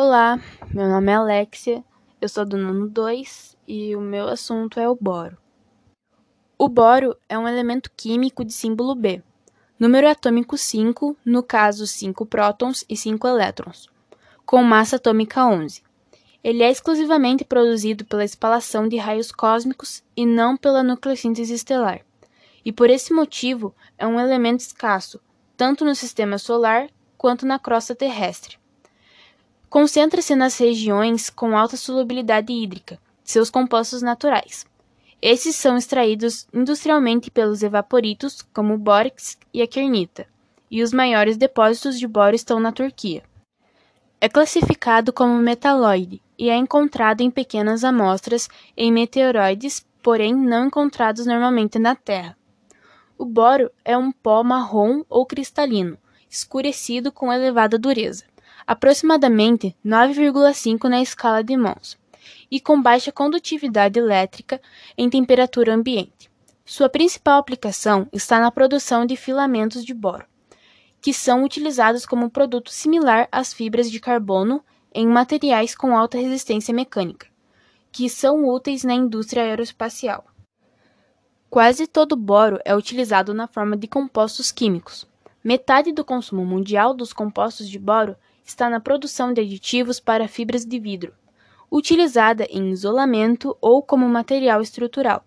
Olá, meu nome é Alexia, eu sou do nono 2 e o meu assunto é o boro. O boro é um elemento químico de símbolo B, número atômico 5, no caso 5 prótons e 5 elétrons, com massa atômica 11. Ele é exclusivamente produzido pela espalação de raios cósmicos e não pela nucleossíntese estelar, e por esse motivo é um elemento escasso, tanto no sistema solar quanto na crosta terrestre. Concentra-se nas regiões com alta solubilidade hídrica, seus compostos naturais. Esses são extraídos industrialmente pelos evaporitos, como o bórax e a kernita, e os maiores depósitos de boro estão na Turquia. É classificado como metalóide e é encontrado em pequenas amostras em meteoroides, porém não encontrados normalmente na Terra. O boro é um pó marrom ou cristalino, escurecido com elevada dureza aproximadamente 9,5 na escala de Mohs, e com baixa condutividade elétrica em temperatura ambiente. Sua principal aplicação está na produção de filamentos de boro, que são utilizados como produto similar às fibras de carbono em materiais com alta resistência mecânica, que são úteis na indústria aeroespacial. Quase todo boro é utilizado na forma de compostos químicos. Metade do consumo mundial dos compostos de boro está na produção de aditivos para fibras de vidro, utilizada em isolamento ou como material estrutural.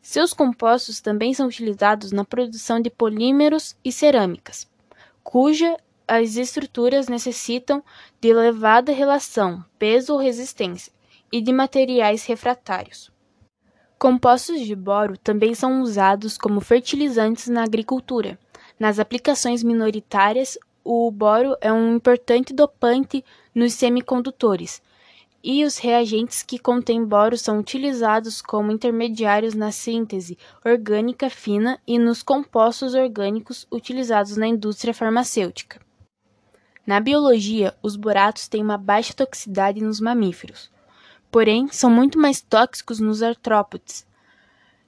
Seus compostos também são utilizados na produção de polímeros e cerâmicas, cuja as estruturas necessitam de elevada relação peso ou resistência e de materiais refratários. Compostos de boro também são usados como fertilizantes na agricultura, nas aplicações minoritárias o boro é um importante dopante nos semicondutores, e os reagentes que contêm boro são utilizados como intermediários na síntese orgânica fina e nos compostos orgânicos utilizados na indústria farmacêutica. Na biologia, os boratos têm uma baixa toxicidade nos mamíferos, porém são muito mais tóxicos nos artrópodes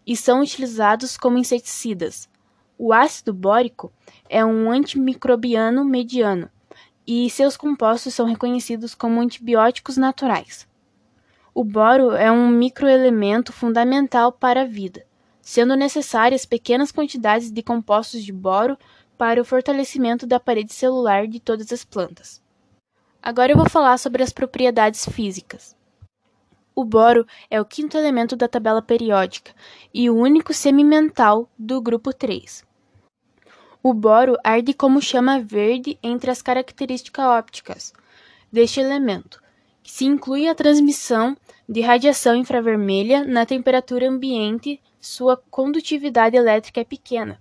e são utilizados como inseticidas. O ácido bórico é um antimicrobiano mediano e seus compostos são reconhecidos como antibióticos naturais. O boro é um microelemento fundamental para a vida, sendo necessárias pequenas quantidades de compostos de boro para o fortalecimento da parede celular de todas as plantas. Agora eu vou falar sobre as propriedades físicas. O boro é o quinto elemento da tabela periódica e o único semimental do grupo 3. O boro arde como chama verde entre as características ópticas deste elemento, que se inclui a transmissão de radiação infravermelha na temperatura ambiente, sua condutividade elétrica é pequena,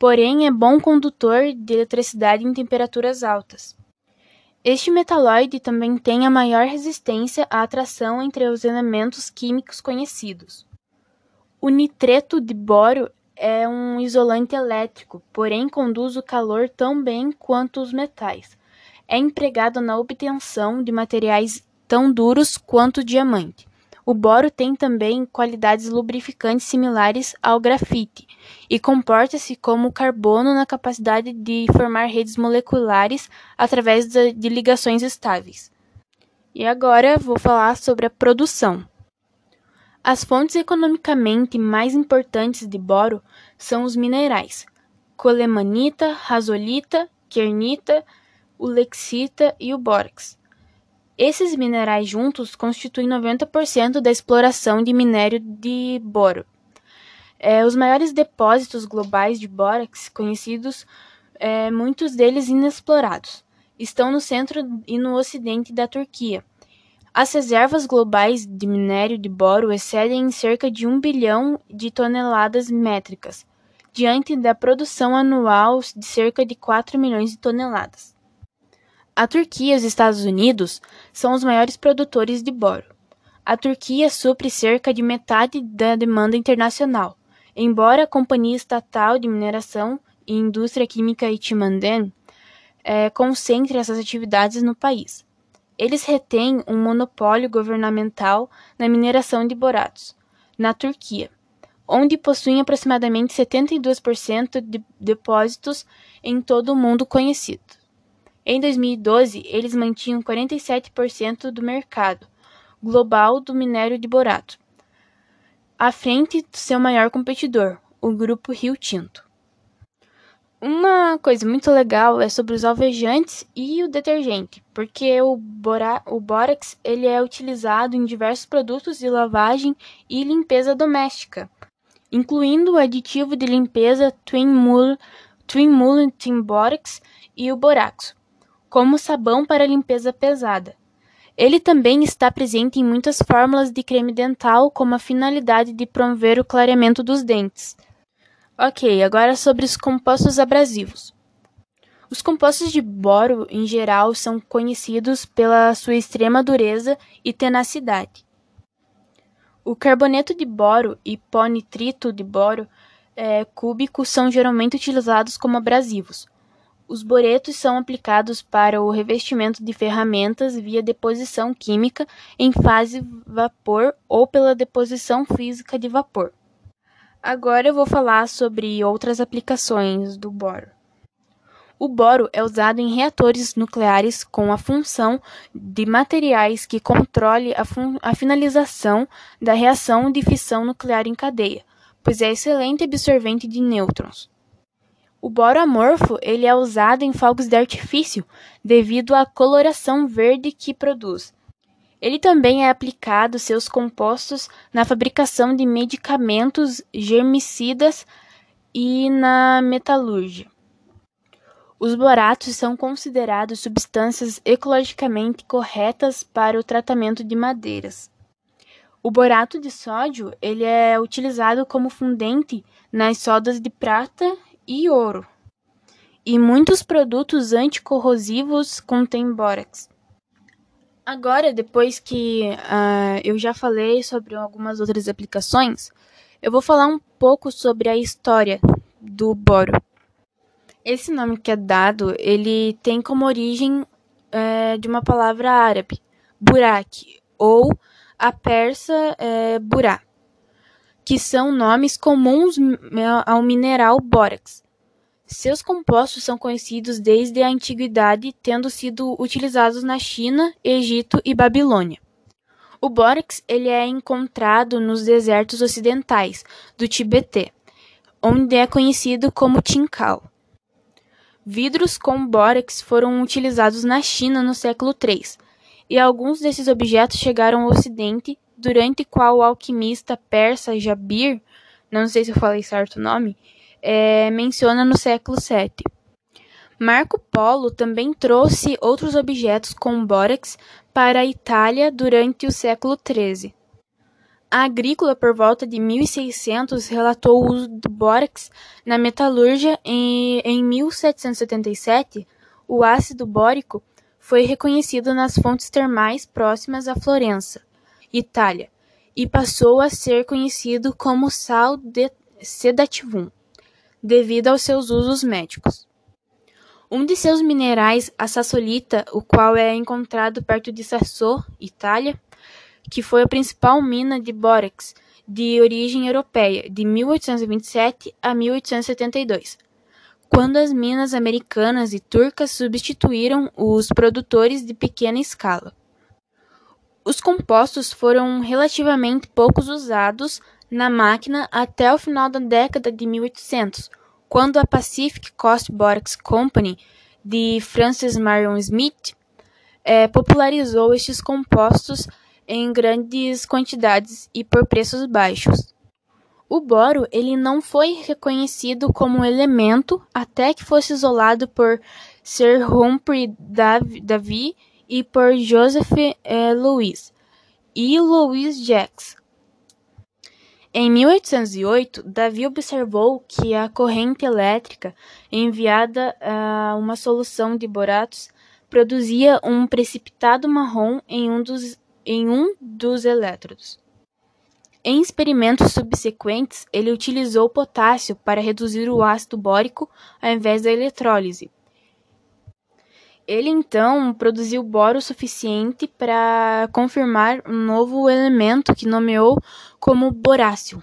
porém é bom condutor de eletricidade em temperaturas altas. Este metalóide também tem a maior resistência à atração entre os elementos químicos conhecidos. O nitreto de boro é um isolante elétrico, porém conduz o calor tão bem quanto os metais. É empregado na obtenção de materiais tão duros quanto o diamante. O boro tem também qualidades lubrificantes similares ao grafite e comporta-se como carbono na capacidade de formar redes moleculares através de ligações estáveis. E agora vou falar sobre a produção. As fontes economicamente mais importantes de boro são os minerais: colemanita, rasolita, kernita, ulexita e o bórax. Esses minerais juntos constituem 90% da exploração de minério de boro. É, os maiores depósitos globais de bórax conhecidos, é, muitos deles inexplorados, estão no centro e no ocidente da Turquia as reservas globais de minério de boro excedem em cerca de 1 bilhão de toneladas métricas, diante da produção anual de cerca de 4 milhões de toneladas. A Turquia e os Estados Unidos são os maiores produtores de boro. A Turquia supre cerca de metade da demanda internacional, embora a Companhia Estatal de Mineração e Indústria Química Itimaden é, concentre essas atividades no país. Eles retêm um monopólio governamental na mineração de boratos, na Turquia, onde possuem aproximadamente 72% de depósitos em todo o mundo conhecido. Em 2012, eles mantinham 47% do mercado global do minério de borato, à frente do seu maior competidor, o grupo Rio Tinto. Uma coisa muito legal é sobre os alvejantes e o detergente, porque o, bora o bórax ele é utilizado em diversos produtos de lavagem e limpeza doméstica, incluindo o aditivo de limpeza Twin Mulletin Borax e o boraxo, como sabão para limpeza pesada. Ele também está presente em muitas fórmulas de creme dental com a finalidade de promover o clareamento dos dentes. Ok, agora sobre os compostos abrasivos. Os compostos de boro, em geral, são conhecidos pela sua extrema dureza e tenacidade. O carboneto de boro e pó nitrito de boro é, cúbico são geralmente utilizados como abrasivos. Os boretos são aplicados para o revestimento de ferramentas via deposição química em fase vapor ou pela deposição física de vapor. Agora eu vou falar sobre outras aplicações do boro. O boro é usado em reatores nucleares com a função de materiais que controle a, a finalização da reação de fissão nuclear em cadeia, pois é excelente absorvente de nêutrons. O boro amorfo ele é usado em fogos de artifício devido à coloração verde que produz. Ele também é aplicado seus compostos na fabricação de medicamentos germicidas e na metalurgia. Os boratos são considerados substâncias ecologicamente corretas para o tratamento de madeiras. O borato de sódio ele é utilizado como fundente nas sodas de prata e ouro. E muitos produtos anticorrosivos contêm bórax. Agora, depois que uh, eu já falei sobre algumas outras aplicações, eu vou falar um pouco sobre a história do boro. Esse nome que é dado, ele tem como origem é, de uma palavra árabe, burak, ou a persa é, burá que são nomes comuns ao mineral bórax. Seus compostos são conhecidos desde a antiguidade, tendo sido utilizados na China, Egito e Babilônia. O bórax ele é encontrado nos desertos ocidentais do Tibete, onde é conhecido como Tincal. Vidros com bórax foram utilizados na China no século III, e alguns desses objetos chegaram ao Ocidente durante qual o alquimista persa Jabir, não sei se eu falei certo o nome, é, menciona no século VII. Marco Polo também trouxe outros objetos com bórax para a Itália durante o século XIII. A Agrícola, por volta de 1600, relatou o uso do bórax na metalúrgia e, em 1777, o ácido bórico foi reconhecido nas fontes termais próximas a Florença. Itália, e passou a ser conhecido como sal sedativum, devido aos seus usos médicos. Um de seus minerais, a sassolita, o qual é encontrado perto de Sassó, Itália, que foi a principal mina de bórax de origem europeia de 1827 a 1872, quando as minas americanas e turcas substituíram os produtores de pequena escala. Os compostos foram relativamente poucos usados na máquina até o final da década de 1800, quando a Pacific Coast Borax Company de Francis Marion Smith é, popularizou estes compostos em grandes quantidades e por preços baixos. O boro ele não foi reconhecido como elemento até que fosse isolado por Sir Humphrey Davy e por Joseph eh, Louis e Louis Jacques. Em 1808, Davy observou que a corrente elétrica enviada a uma solução de boratos produzia um precipitado marrom em um dos, em um dos elétrodos. Em experimentos subsequentes, ele utilizou potássio para reduzir o ácido bórico ao invés da eletrólise, ele então produziu boro suficiente para confirmar um novo elemento que nomeou como borácio.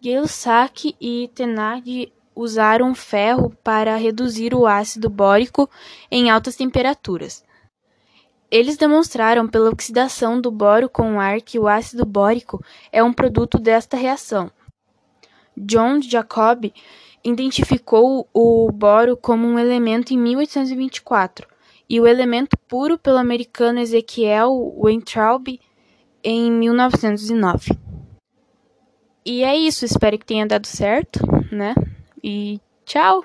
Gay-Lussac e Thénard usaram ferro para reduzir o ácido bórico em altas temperaturas. Eles demonstraram pela oxidação do boro com ar que o ácido bórico é um produto desta reação. John Jacob identificou o boro como um elemento em 1824 e o elemento puro pelo americano Ezekiel Weintraub em 1909. E é isso, espero que tenha dado certo, né? E tchau!